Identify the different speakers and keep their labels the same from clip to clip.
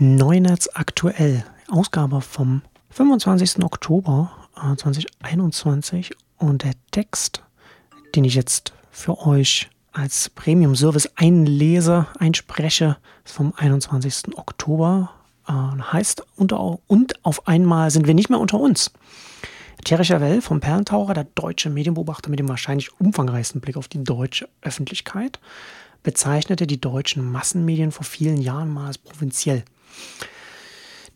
Speaker 1: Neunetz aktuell, Ausgabe vom 25. Oktober 2021 und der Text, den ich jetzt für euch als Premium Service einlese, einspreche, ist vom 21. Oktober. Äh, heißt, unter, und auf einmal sind wir nicht mehr unter uns. Thierry Chavel vom Perlentaucher, der deutsche Medienbeobachter mit dem wahrscheinlich umfangreichsten Blick auf die deutsche Öffentlichkeit, bezeichnete die deutschen Massenmedien vor vielen Jahren mal als provinziell.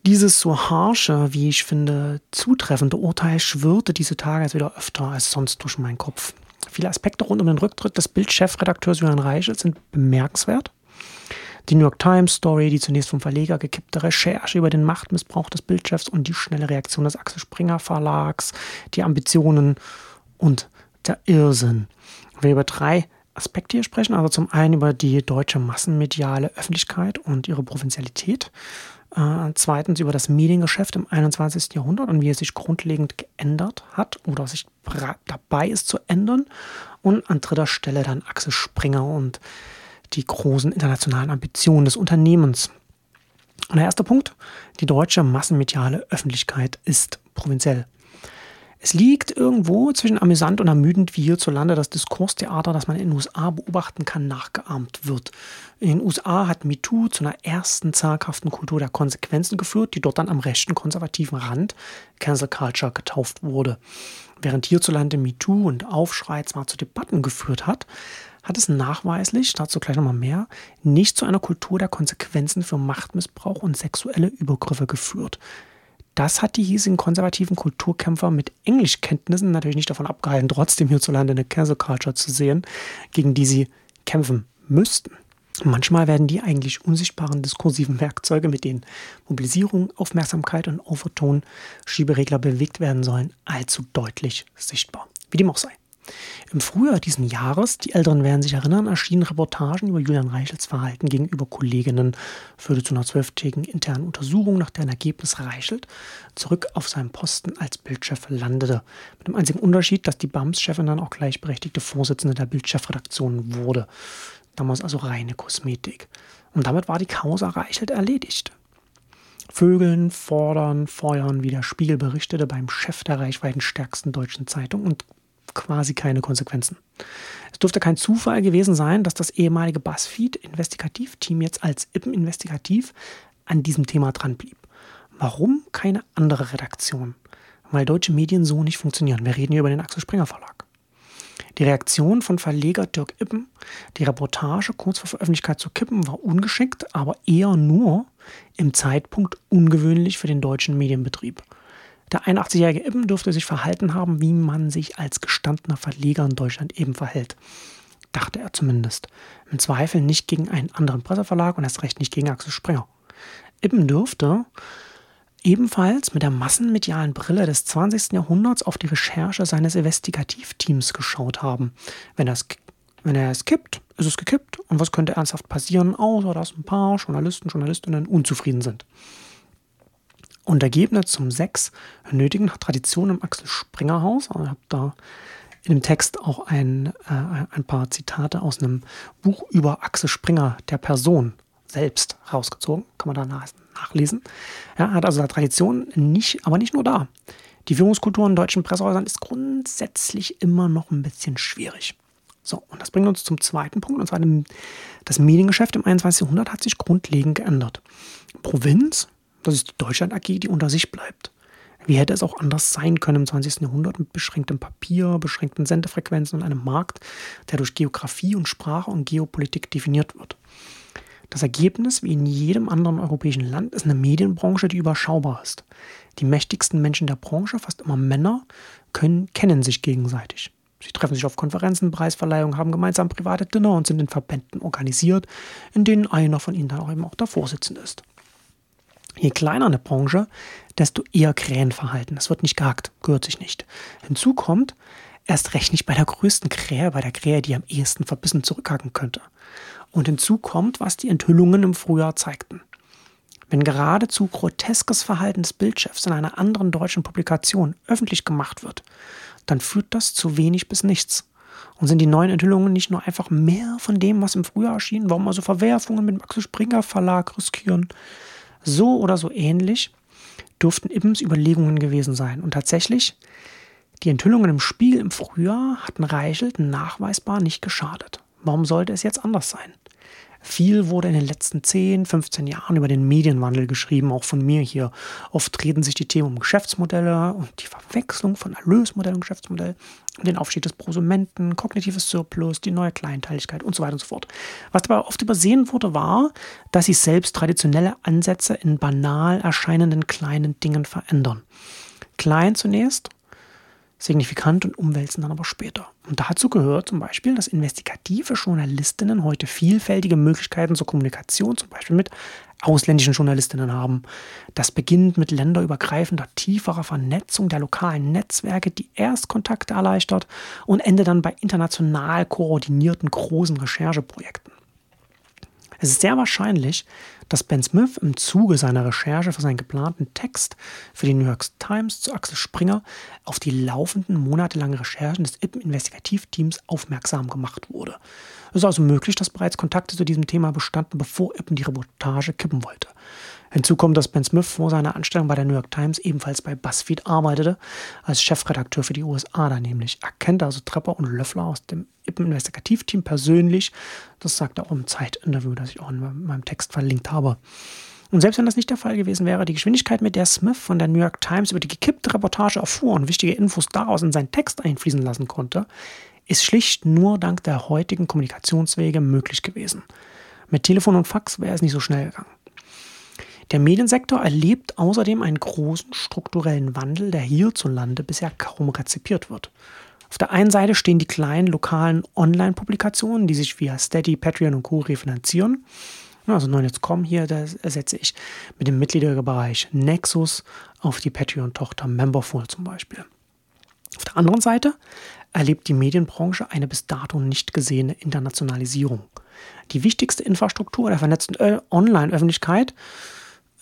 Speaker 1: Dieses so harsche, wie ich finde, zutreffende Urteil schwirrte diese Tage jetzt wieder öfter als sonst durch meinen Kopf. Viele Aspekte rund um den Rücktritt des Bildchefredakteurs Julian Reichelt sind bemerkenswert. Die New York Times Story, die zunächst vom Verleger gekippte Recherche über den Machtmissbrauch des Bildchefs und die schnelle Reaktion des Axel Springer Verlags, die Ambitionen und der Irrsinn. Wir über drei Aspekte hier sprechen. Also zum einen über die deutsche massenmediale Öffentlichkeit und ihre Provinzialität. Äh, zweitens über das Mediengeschäft im 21. Jahrhundert und wie es sich grundlegend geändert hat oder sich dabei ist zu ändern. Und an dritter Stelle dann Axel Springer und die großen internationalen Ambitionen des Unternehmens. Und der erste Punkt, die deutsche massenmediale Öffentlichkeit ist provinziell. Es liegt irgendwo zwischen amüsant und ermüdend, wie hierzulande das Diskurstheater, das man in den USA beobachten kann, nachgeahmt wird. In den USA hat MeToo zu einer ersten zaghaften Kultur der Konsequenzen geführt, die dort dann am rechten konservativen Rand Cancel Culture getauft wurde. Während hierzulande MeToo und Aufschrei zwar zu Debatten geführt hat, hat es nachweislich, dazu gleich nochmal mehr, nicht zu einer Kultur der Konsequenzen für Machtmissbrauch und sexuelle Übergriffe geführt. Das hat die hiesigen konservativen Kulturkämpfer mit Englischkenntnissen natürlich nicht davon abgehalten, trotzdem hierzulande eine Cancel Culture zu sehen, gegen die sie kämpfen müssten. Manchmal werden die eigentlich unsichtbaren diskursiven Werkzeuge, mit denen Mobilisierung, Aufmerksamkeit und Overton Schieberegler bewegt werden sollen, allzu deutlich sichtbar. Wie dem auch sei. Im Frühjahr diesen Jahres, die Älteren werden sich erinnern, erschienen Reportagen über Julian Reichels Verhalten gegenüber Kolleginnen, führte zu einer zwölftägigen internen Untersuchung, nach deren Ergebnis Reichelt zurück auf seinem Posten als Bildchef landete. Mit dem einzigen Unterschied, dass die BAMS-Chefin dann auch gleichberechtigte Vorsitzende der Bildchefredaktion wurde. Damals also reine Kosmetik. Und damit war die Causa Reichelt erledigt. Vögeln, fordern, feuern, wie der Spiegel berichtete, beim Chef der reichweitenstärksten deutschen Zeitung und quasi keine Konsequenzen. Es dürfte kein Zufall gewesen sein, dass das ehemalige BuzzFeed-Investigativteam jetzt als Ippen Investigativ an diesem Thema dran blieb. Warum keine andere Redaktion? Weil deutsche Medien so nicht funktionieren. Wir reden hier über den Axel Springer Verlag. Die Reaktion von Verleger Dirk Ippen, die Reportage kurz vor Veröffentlichkeit zu kippen, war ungeschickt, aber eher nur im Zeitpunkt ungewöhnlich für den deutschen Medienbetrieb. Der 81-jährige Ibn dürfte sich verhalten haben, wie man sich als gestandener Verleger in Deutschland eben verhält. Dachte er zumindest. Im Zweifel nicht gegen einen anderen Presseverlag und erst recht nicht gegen Axel Springer. Ibn dürfte ebenfalls mit der massenmedialen Brille des 20. Jahrhunderts auf die Recherche seines Investigativteams geschaut haben. Wenn, das, wenn er es kippt, ist es gekippt. Und was könnte ernsthaft passieren, außer dass ein paar Journalisten, Journalistinnen unzufrieden sind? Und Ergebnis zum Sechs nötigen nach Tradition im Axel Springer Haus. Ich habe da in dem Text auch ein, äh, ein paar Zitate aus einem Buch über Axel Springer, der Person selbst, rausgezogen. Kann man da nach, nachlesen. Ja, hat also da Tradition nicht, aber nicht nur da. Die Führungskultur in deutschen Pressehäusern ist grundsätzlich immer noch ein bisschen schwierig. So, und das bringt uns zum zweiten Punkt, und zwar dem, das Mediengeschäft im 21. Jahrhundert hat sich grundlegend geändert. Provinz das ist die Deutschland AG, die unter sich bleibt. Wie hätte es auch anders sein können im 20. Jahrhundert mit beschränktem Papier, beschränkten Sendefrequenzen und einem Markt, der durch Geografie und Sprache und Geopolitik definiert wird? Das Ergebnis, wie in jedem anderen europäischen Land, ist eine Medienbranche, die überschaubar ist. Die mächtigsten Menschen der Branche, fast immer Männer, können, kennen sich gegenseitig. Sie treffen sich auf Konferenzen, Preisverleihungen, haben gemeinsam private Dinner und sind in Verbänden organisiert, in denen einer von ihnen dann auch eben auch der Vorsitzende ist. Je kleiner eine Branche, desto eher Krähenverhalten. Das wird nicht gehackt, gehört sich nicht. Hinzu kommt, erst recht nicht bei der größten Krähe, bei der Krähe, die am ehesten verbissen zurückhacken könnte. Und hinzu kommt, was die Enthüllungen im Frühjahr zeigten. Wenn geradezu groteskes Verhalten des Bildchefs in einer anderen deutschen Publikation öffentlich gemacht wird, dann führt das zu wenig bis nichts. Und sind die neuen Enthüllungen nicht nur einfach mehr von dem, was im Frühjahr erschien? Warum also Verwerfungen mit Axel Springer Verlag riskieren? So oder so ähnlich dürften Ibbens Überlegungen gewesen sein. Und tatsächlich, die Enthüllungen im Spiegel im Frühjahr hatten Reichelt nachweisbar nicht geschadet. Warum sollte es jetzt anders sein? Viel wurde in den letzten 10, 15 Jahren über den Medienwandel geschrieben, auch von mir hier. Oft treten sich die Themen um Geschäftsmodelle und die Verwechslung von Erlösmodell und Geschäftsmodell, den Aufstieg des Prosumenten, kognitives Surplus, die neue Kleinteiligkeit und so weiter und so fort. Was dabei oft übersehen wurde, war, dass sich selbst traditionelle Ansätze in banal erscheinenden kleinen Dingen verändern. Klein zunächst signifikant und umwälzen dann aber später. Und dazu gehört zum Beispiel, dass investigative Journalistinnen heute vielfältige Möglichkeiten zur Kommunikation, zum Beispiel mit ausländischen Journalistinnen haben. Das beginnt mit länderübergreifender, tieferer Vernetzung der lokalen Netzwerke, die Erstkontakte erleichtert und endet dann bei international koordinierten großen Rechercheprojekten. Es ist sehr wahrscheinlich, dass Ben Smith im Zuge seiner Recherche für seinen geplanten Text für die New York Times zu Axel Springer auf die laufenden monatelangen Recherchen des Ippen-Investigativteams aufmerksam gemacht wurde. Es ist also möglich, dass bereits Kontakte zu diesem Thema bestanden, bevor Ippen die Reportage kippen wollte. Hinzu kommt, dass Ben Smith vor seiner Anstellung bei der New York Times ebenfalls bei BuzzFeed arbeitete, als Chefredakteur für die USA da nämlich. Er kennt also Trepper und Löffler aus dem Investigativteam persönlich. Das sagt er auch im Zeitinterview, das ich auch in meinem Text verlinkt habe. Und selbst wenn das nicht der Fall gewesen wäre, die Geschwindigkeit, mit der Smith von der New York Times über die gekippte Reportage erfuhr und wichtige Infos daraus in seinen Text einfließen lassen konnte, ist schlicht nur dank der heutigen Kommunikationswege möglich gewesen. Mit Telefon und Fax wäre es nicht so schnell gegangen. Der Mediensektor erlebt außerdem einen großen strukturellen Wandel, der hierzulande bisher kaum rezipiert wird. Auf der einen Seite stehen die kleinen lokalen Online-Publikationen, die sich via Steady, Patreon und Co. refinanzieren. Also Neunetz.com hier, da ersetze ich mit dem Mitgliederbereich Nexus auf die Patreon-Tochter Memberful zum Beispiel. Auf der anderen Seite erlebt die Medienbranche eine bis dato nicht gesehene Internationalisierung. Die wichtigste Infrastruktur der vernetzten Online-Öffentlichkeit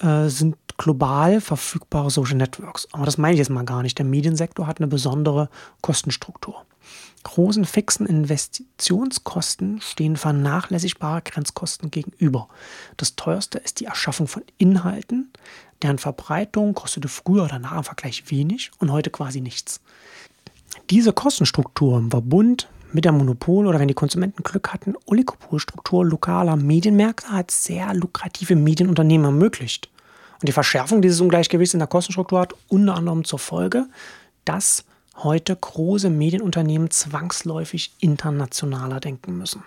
Speaker 1: äh, sind global verfügbare Social Networks. Aber das meine ich jetzt mal gar nicht. Der Mediensektor hat eine besondere Kostenstruktur. Großen fixen Investitionskosten stehen vernachlässigbare Grenzkosten gegenüber. Das teuerste ist die Erschaffung von Inhalten, deren Verbreitung kostete früher oder nach im Vergleich wenig und heute quasi nichts. Diese Kostenstruktur im Verbund mit der Monopol- oder wenn die Konsumenten Glück hatten, Oligopolstruktur lokaler Medienmärkte hat sehr lukrative Medienunternehmen ermöglicht. Und die Verschärfung dieses Ungleichgewichts in der Kostenstruktur hat unter anderem zur Folge, dass heute große Medienunternehmen zwangsläufig internationaler denken müssen.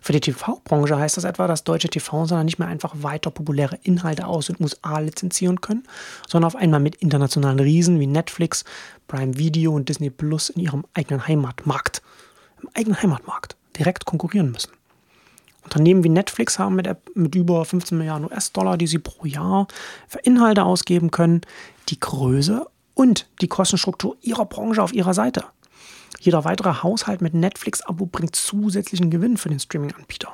Speaker 1: Für die TV-Branche heißt das etwa, dass deutsche TV-Sender nicht mehr einfach weiter populäre Inhalte aus den USA lizenzieren können, sondern auf einmal mit internationalen Riesen wie Netflix, Prime Video und Disney Plus in ihrem eigenen Heimatmarkt, im eigenen Heimatmarkt direkt konkurrieren müssen. Unternehmen wie Netflix haben mit, mit über 15 Milliarden US-Dollar, die sie pro Jahr für Inhalte ausgeben können, die Größe und die Kostenstruktur ihrer Branche auf ihrer Seite. Jeder weitere Haushalt mit Netflix-Abo bringt zusätzlichen Gewinn für den Streaming-Anbieter.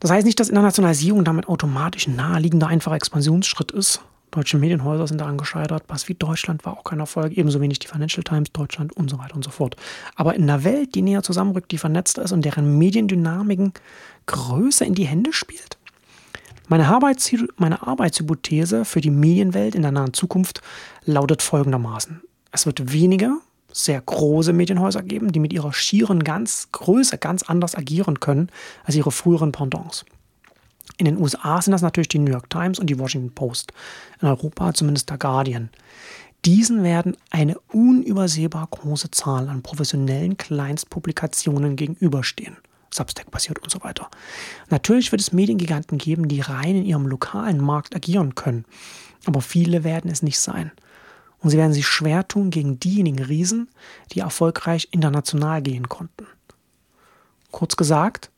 Speaker 1: Das heißt nicht, dass Internationalisierung damit automatisch ein naheliegender, einfacher Expansionsschritt ist. Deutsche Medienhäuser sind daran gescheitert. BuzzFeed Deutschland war auch kein Erfolg, ebenso wenig die Financial Times Deutschland und so weiter und so fort. Aber in einer Welt, die näher zusammenrückt, die vernetzter ist und deren Mediendynamiken größer in die Hände spielt? Meine, Arbeits meine Arbeitshypothese für die Medienwelt in der nahen Zukunft lautet folgendermaßen. Es wird weniger sehr große Medienhäuser geben, die mit ihrer schieren ganz Größe ganz anders agieren können als ihre früheren Pendants. In den USA sind das natürlich die New York Times und die Washington Post. In Europa zumindest der Guardian. Diesen werden eine unübersehbar große Zahl an professionellen Kleinstpublikationen gegenüberstehen. Substack passiert und so weiter. Natürlich wird es Mediengiganten geben, die rein in ihrem lokalen Markt agieren können. Aber viele werden es nicht sein. Und sie werden sich schwer tun gegen diejenigen Riesen, die erfolgreich international gehen konnten. Kurz gesagt,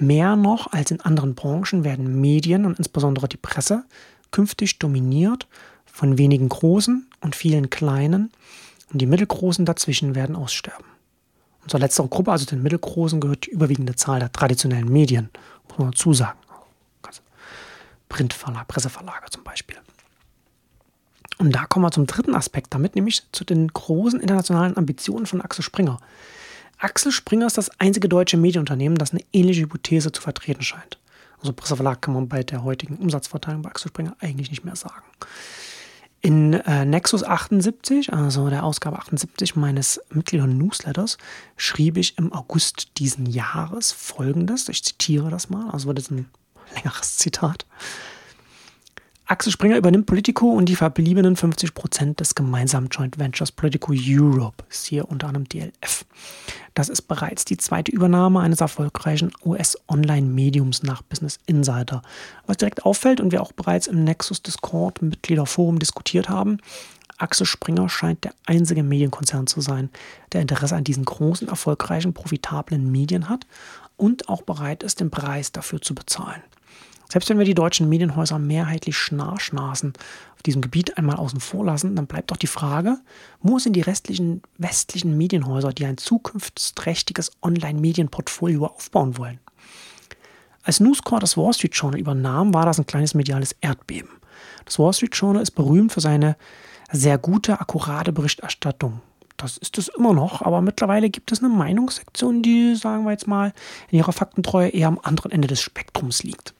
Speaker 1: Mehr noch als in anderen Branchen werden Medien und insbesondere die Presse künftig dominiert von wenigen großen und vielen kleinen und die mittelgroßen dazwischen werden aussterben. Und zur Gruppe, also den mittelgroßen, gehört die überwiegende Zahl der traditionellen Medien, muss man dazu sagen. Printverlag, Presseverlage zum Beispiel. Und da kommen wir zum dritten Aspekt damit, nämlich zu den großen internationalen Ambitionen von Axel Springer. Axel Springer ist das einzige deutsche Medienunternehmen, das eine ähnliche Hypothese zu vertreten scheint. Also Presseverlag kann man bei der heutigen Umsatzverteilung bei Axel Springer eigentlich nicht mehr sagen. In äh, Nexus 78, also der Ausgabe 78 meines Mitglieder-Newsletters, schrieb ich im August diesen Jahres folgendes. Ich zitiere das mal, also wird es ein längeres Zitat. Axel Springer übernimmt Politico und die verbliebenen 50 Prozent des gemeinsamen Joint Ventures Politico Europe, ist hier unter anderem DLF. Das ist bereits die zweite Übernahme eines erfolgreichen US-Online-Mediums nach Business Insider. Was direkt auffällt und wir auch bereits im Nexus Discord Mitgliederforum diskutiert haben, Axel Springer scheint der einzige Medienkonzern zu sein, der Interesse an diesen großen, erfolgreichen, profitablen Medien hat und auch bereit ist, den Preis dafür zu bezahlen. Selbst wenn wir die deutschen Medienhäuser mehrheitlich Schnarschnasen auf diesem Gebiet einmal außen vor lassen, dann bleibt doch die Frage, wo sind die restlichen westlichen Medienhäuser, die ein zukunftsträchtiges Online-Medienportfolio aufbauen wollen? Als Newscore das Wall Street Journal übernahm, war das ein kleines mediales Erdbeben. Das Wall Street Journal ist berühmt für seine sehr gute, akkurate Berichterstattung. Das ist es immer noch, aber mittlerweile gibt es eine Meinungssektion, die, sagen wir jetzt mal, in ihrer Faktentreue eher am anderen Ende des Spektrums liegt.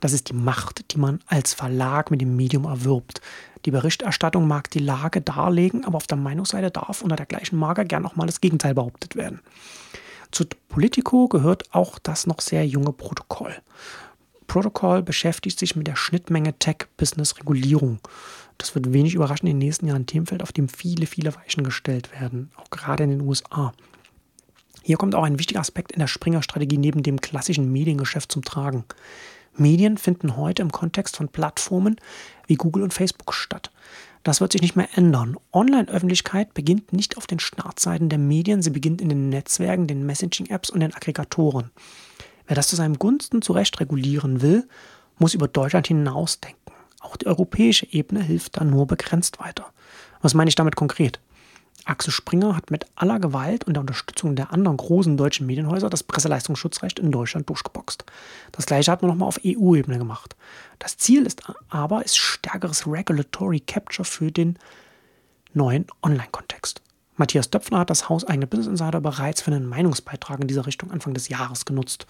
Speaker 1: Das ist die Macht, die man als Verlag mit dem Medium erwirbt. Die Berichterstattung mag die Lage darlegen, aber auf der Meinungsseite darf unter der gleichen Marke gern auch mal das Gegenteil behauptet werden. Zu Politico gehört auch das noch sehr junge Protokoll. Protokoll beschäftigt sich mit der Schnittmenge Tech-Business-Regulierung. Das wird wenig überraschend in den nächsten Jahren ein Themenfeld, auf dem viele, viele Weichen gestellt werden, auch gerade in den USA. Hier kommt auch ein wichtiger Aspekt in der Springer-Strategie neben dem klassischen Mediengeschäft zum Tragen. Medien finden heute im Kontext von Plattformen wie Google und Facebook statt. Das wird sich nicht mehr ändern. Online-Öffentlichkeit beginnt nicht auf den Startseiten der Medien, sie beginnt in den Netzwerken, den Messaging-Apps und den Aggregatoren. Wer das zu seinem Gunsten zurecht regulieren will, muss über Deutschland hinausdenken. Auch die europäische Ebene hilft da nur begrenzt weiter. Was meine ich damit konkret? Axel Springer hat mit aller Gewalt und der Unterstützung der anderen großen deutschen Medienhäuser das Presseleistungsschutzrecht in Deutschland durchgeboxt. Das gleiche hat man nochmal auf EU-Ebene gemacht. Das Ziel ist aber ist stärkeres Regulatory Capture für den neuen Online-Kontext. Matthias Döpfner hat das Haus eigene Business Insider bereits für einen Meinungsbeitrag in dieser Richtung Anfang des Jahres genutzt.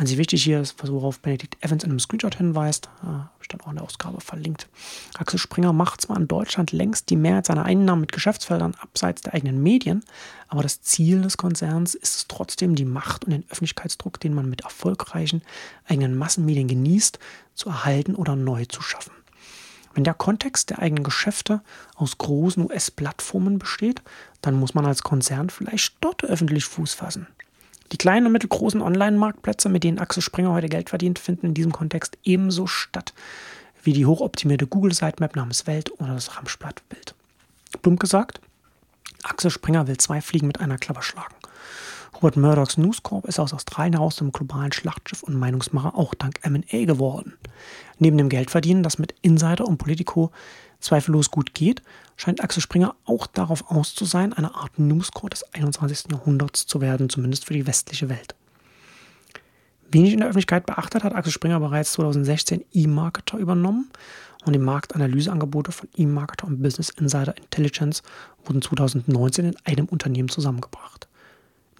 Speaker 1: Einzig wichtig hier ist, worauf Benedikt Evans in einem Screenshot hinweist, äh, habe ich dann auch in der Ausgabe verlinkt. Axel Springer macht zwar in Deutschland längst die Mehrheit seiner Einnahmen mit Geschäftsfeldern abseits der eigenen Medien, aber das Ziel des Konzerns ist es trotzdem, die Macht und den Öffentlichkeitsdruck, den man mit erfolgreichen eigenen Massenmedien genießt, zu erhalten oder neu zu schaffen. Wenn der Kontext der eigenen Geschäfte aus großen US-Plattformen besteht, dann muss man als Konzern vielleicht dort öffentlich Fuß fassen. Die kleinen und mittelgroßen Online-Marktplätze, mit denen Axel Springer heute Geld verdient, finden in diesem Kontext ebenso statt wie die hochoptimierte Google-Sitemap namens Welt oder das Ramschblatt-Bild. Plump gesagt, Axel Springer will zwei Fliegen mit einer Klappe schlagen. Robert Murdochs News Corp ist aus Australien heraus zum globalen Schlachtschiff und Meinungsmacher auch dank M&A geworden. Neben dem Geldverdienen, das mit Insider und Politico zweifellos gut geht, scheint Axel Springer auch darauf aus zu sein, eine Art Newscore des 21. Jahrhunderts zu werden, zumindest für die westliche Welt. Wenig in der Öffentlichkeit beachtet hat Axel Springer bereits 2016 E-Marketer übernommen und die Marktanalyseangebote von E-Marketer und Business Insider Intelligence wurden 2019 in einem Unternehmen zusammengebracht.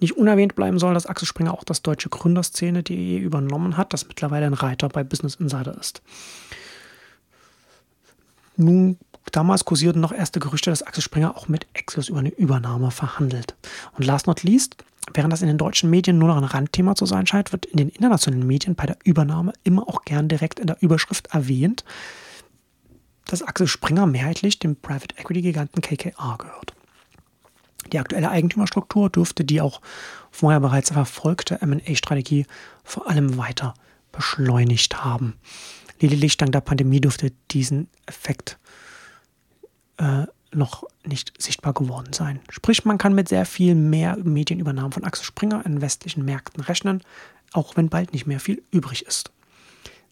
Speaker 1: Nicht unerwähnt bleiben soll, dass Axel Springer auch das deutsche Gründerszene.de übernommen hat, das mittlerweile ein Reiter bei Business Insider ist. Nun, damals kursierten noch erste Gerüchte, dass Axel Springer auch mit Exos über eine Übernahme verhandelt. Und last not least, während das in den deutschen Medien nur noch ein Randthema zu sein scheint, wird in den internationalen Medien bei der Übernahme immer auch gern direkt in der Überschrift erwähnt, dass Axel Springer mehrheitlich dem Private Equity Giganten KKR gehört. Die aktuelle Eigentümerstruktur dürfte die auch vorher bereits verfolgte MA-Strategie vor allem weiter beschleunigt haben. Lediglich dank der Pandemie dürfte diesen Effekt äh, noch nicht sichtbar geworden sein. Sprich, man kann mit sehr viel mehr Medienübernahmen von Axel Springer in westlichen Märkten rechnen, auch wenn bald nicht mehr viel übrig ist.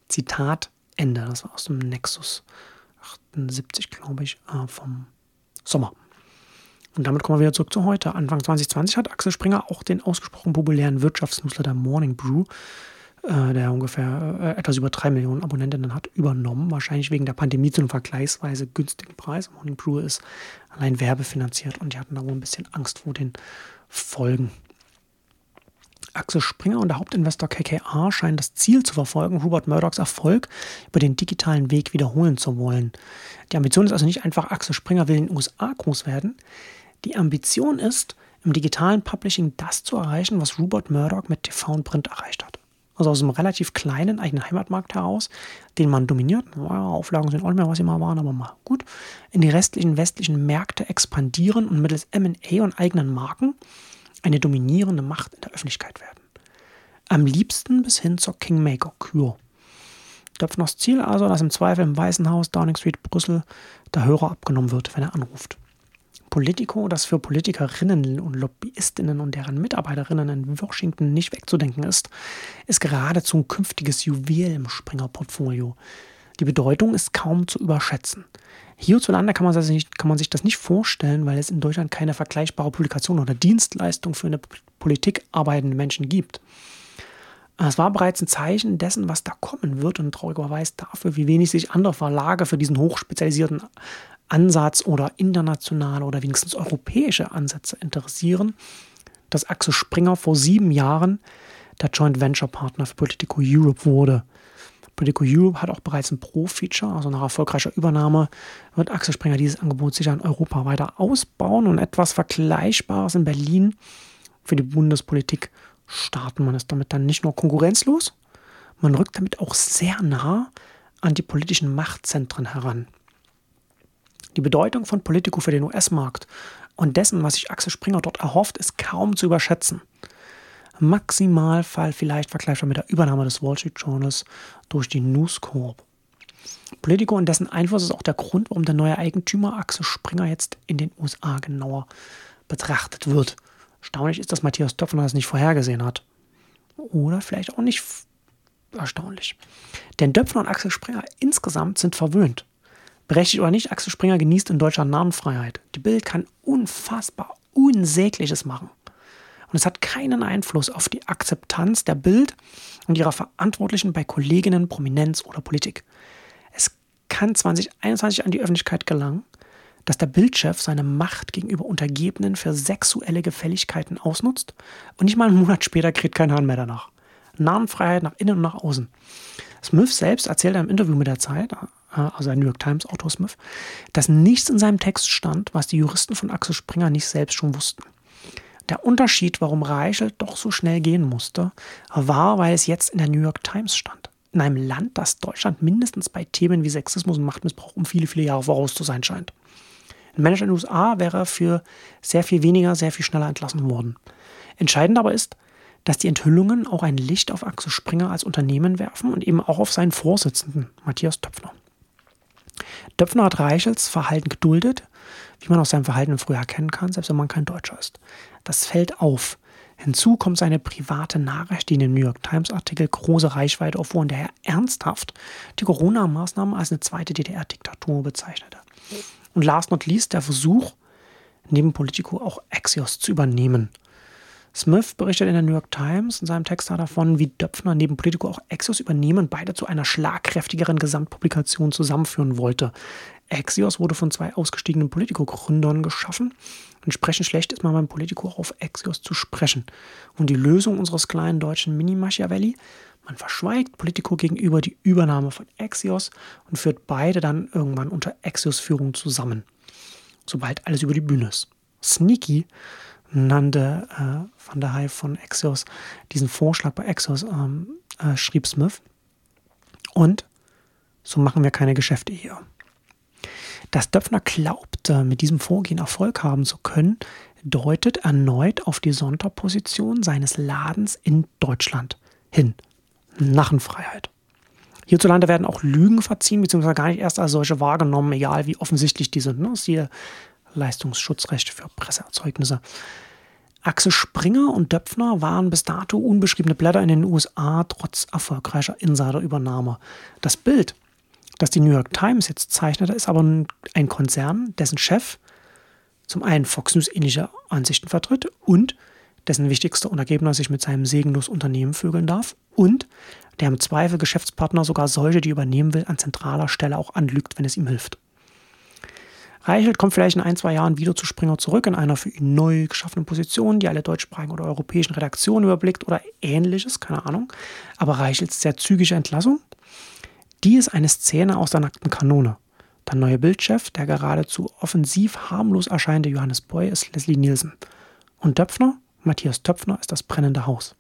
Speaker 1: Zitat Ende. Das war aus dem Nexus 78, glaube ich, äh, vom Sommer. Und damit kommen wir wieder zurück zu heute. Anfang 2020 hat Axel Springer auch den ausgesprochen populären Wirtschaftsnewsletter Morning Brew äh, der ungefähr äh, etwas über drei Millionen Abonnentinnen hat, übernommen. Wahrscheinlich wegen der Pandemie zu einem vergleichsweise günstigen Preis. Morning Brew ist allein werbefinanziert und die hatten da wohl ein bisschen Angst vor den Folgen. Axel Springer und der Hauptinvestor KKR scheinen das Ziel zu verfolgen, Rupert Murdochs Erfolg über den digitalen Weg wiederholen zu wollen. Die Ambition ist also nicht einfach, Axel Springer will in den USA groß werden. Die Ambition ist, im digitalen Publishing das zu erreichen, was Rupert Murdoch mit TV und Print erreicht hat. Also aus einem relativ kleinen eigenen Heimatmarkt heraus, den man dominiert. Auflagen sind auch nicht mehr, was sie mal waren, aber mal gut. In die restlichen westlichen Märkte expandieren und mittels MA und eigenen Marken eine dominierende Macht in der Öffentlichkeit werden. Am liebsten bis hin zur Kingmaker-Kür. Döpfners Ziel also, dass im Zweifel im Weißen Haus, Downing Street, Brüssel, der Hörer abgenommen wird, wenn er anruft. Politico, das für Politikerinnen und Lobbyistinnen und deren Mitarbeiterinnen in Washington nicht wegzudenken ist, ist geradezu ein künftiges Juwel im Springer-Portfolio. Die Bedeutung ist kaum zu überschätzen. Hierzulande kann man, das nicht, kann man sich das nicht vorstellen, weil es in Deutschland keine vergleichbare Publikation oder Dienstleistung für eine Politik arbeitende Menschen gibt. Es war bereits ein Zeichen dessen, was da kommen wird und traurigerweise dafür, wie wenig sich andere Verlage für diesen hochspezialisierten Ansatz oder internationale oder wenigstens europäische Ansätze interessieren, dass Axel Springer vor sieben Jahren der Joint Venture Partner für Politico Europe wurde. Politico Europe hat auch bereits ein Pro-Feature, also nach erfolgreicher Übernahme wird Axel Springer dieses Angebot sicher in Europa weiter ausbauen und etwas Vergleichbares in Berlin für die Bundespolitik starten. Man ist damit dann nicht nur konkurrenzlos, man rückt damit auch sehr nah an die politischen Machtzentren heran. Die Bedeutung von Politico für den US-Markt und dessen, was sich Axel Springer dort erhofft, ist kaum zu überschätzen. Maximalfall vielleicht vergleichbar mit der Übernahme des Wall Street Journals durch die News Corp. Politico und dessen Einfluss ist auch der Grund, warum der neue Eigentümer Axel Springer jetzt in den USA genauer betrachtet wird. Erstaunlich ist, dass Matthias Döpfner das nicht vorhergesehen hat. Oder vielleicht auch nicht erstaunlich. Denn Döpfner und Axel Springer insgesamt sind verwöhnt. Berechtigt oder nicht, Axel Springer genießt in Deutschland Namenfreiheit. Die Bild kann unfassbar Unsägliches machen. Und es hat keinen Einfluss auf die Akzeptanz der Bild und ihrer Verantwortlichen bei Kolleginnen, Prominenz oder Politik. Es kann 2021 an die Öffentlichkeit gelangen, dass der Bildchef seine Macht gegenüber Untergebenen für sexuelle Gefälligkeiten ausnutzt und nicht mal einen Monat später kriegt kein Hahn mehr danach. Namenfreiheit nach innen und nach außen. Smith selbst erzählte im Interview mit der Zeit, also ein New York Times Autor Smith, dass nichts in seinem Text stand, was die Juristen von Axel Springer nicht selbst schon wussten. Der Unterschied, warum Reichel doch so schnell gehen musste, war, weil es jetzt in der New York Times stand. In einem Land, das Deutschland mindestens bei Themen wie Sexismus und Machtmissbrauch um viele, viele Jahre voraus zu sein scheint. Ein Manager in den USA wäre für sehr viel weniger, sehr viel schneller entlassen worden. Entscheidend aber ist, dass die Enthüllungen auch ein Licht auf Axel Springer als Unternehmen werfen und eben auch auf seinen Vorsitzenden, Matthias Töpfner. Döpfner hat Reichels Verhalten geduldet, wie man aus seinem Verhalten früher erkennen kann, selbst wenn man kein Deutscher ist. Das fällt auf. Hinzu kommt seine private Nachricht, die in dem New York Times Artikel große Reichweite auffuhr und der er ernsthaft die Corona-Maßnahmen als eine zweite DDR-Diktatur bezeichnete. Und last not least der Versuch, neben Politico auch Axios zu übernehmen. Smith berichtet in der New York Times in seinem Text davon, wie Döpfner neben Politico auch Axios übernehmen und beide zu einer schlagkräftigeren Gesamtpublikation zusammenführen wollte. Axios wurde von zwei ausgestiegenen Politico-Gründern geschaffen. Entsprechend schlecht ist man beim Politico auf Axios zu sprechen. Und die Lösung unseres kleinen deutschen Mini-Machiavelli? Man verschweigt Politico gegenüber die Übernahme von Axios und führt beide dann irgendwann unter Axios-Führung zusammen. Sobald alles über die Bühne ist. Sneaky nannte äh, Van der Heij von Axios diesen Vorschlag bei Axios, ähm, äh, schrieb Smith. Und so machen wir keine Geschäfte hier. Dass Döpfner glaubte, mit diesem Vorgehen Erfolg haben zu können, deutet erneut auf die Sonderposition seines Ladens in Deutschland hin. Narrenfreiheit. Hierzulande werden auch Lügen verziehen, beziehungsweise gar nicht erst als solche wahrgenommen, egal wie offensichtlich die sind. Ne? Siehe Leistungsschutzrecht für Presseerzeugnisse. Axel Springer und Döpfner waren bis dato unbeschriebene Blätter in den USA trotz erfolgreicher Insiderübernahme. Das Bild, das die New York Times jetzt zeichnete, ist aber ein Konzern, dessen Chef zum einen Fox News ähnliche Ansichten vertritt und dessen wichtigster Untergebener sich mit seinem segenlos Unternehmen vögeln darf und der im Zweifel Geschäftspartner sogar solche, die übernehmen will, an zentraler Stelle auch anlügt, wenn es ihm hilft. Reichelt kommt vielleicht in ein, zwei Jahren wieder zu Springer zurück in einer für ihn neu geschaffenen Position, die alle deutschsprachigen oder europäischen Redaktionen überblickt oder ähnliches, keine Ahnung. Aber Reichelts sehr zügige Entlassung, die ist eine Szene aus der nackten Kanone. Der neue Bildchef, der geradezu offensiv harmlos erscheinende Johannes Boy, ist Leslie Nielsen. Und Döpfner, Matthias Töpfner, ist das brennende Haus.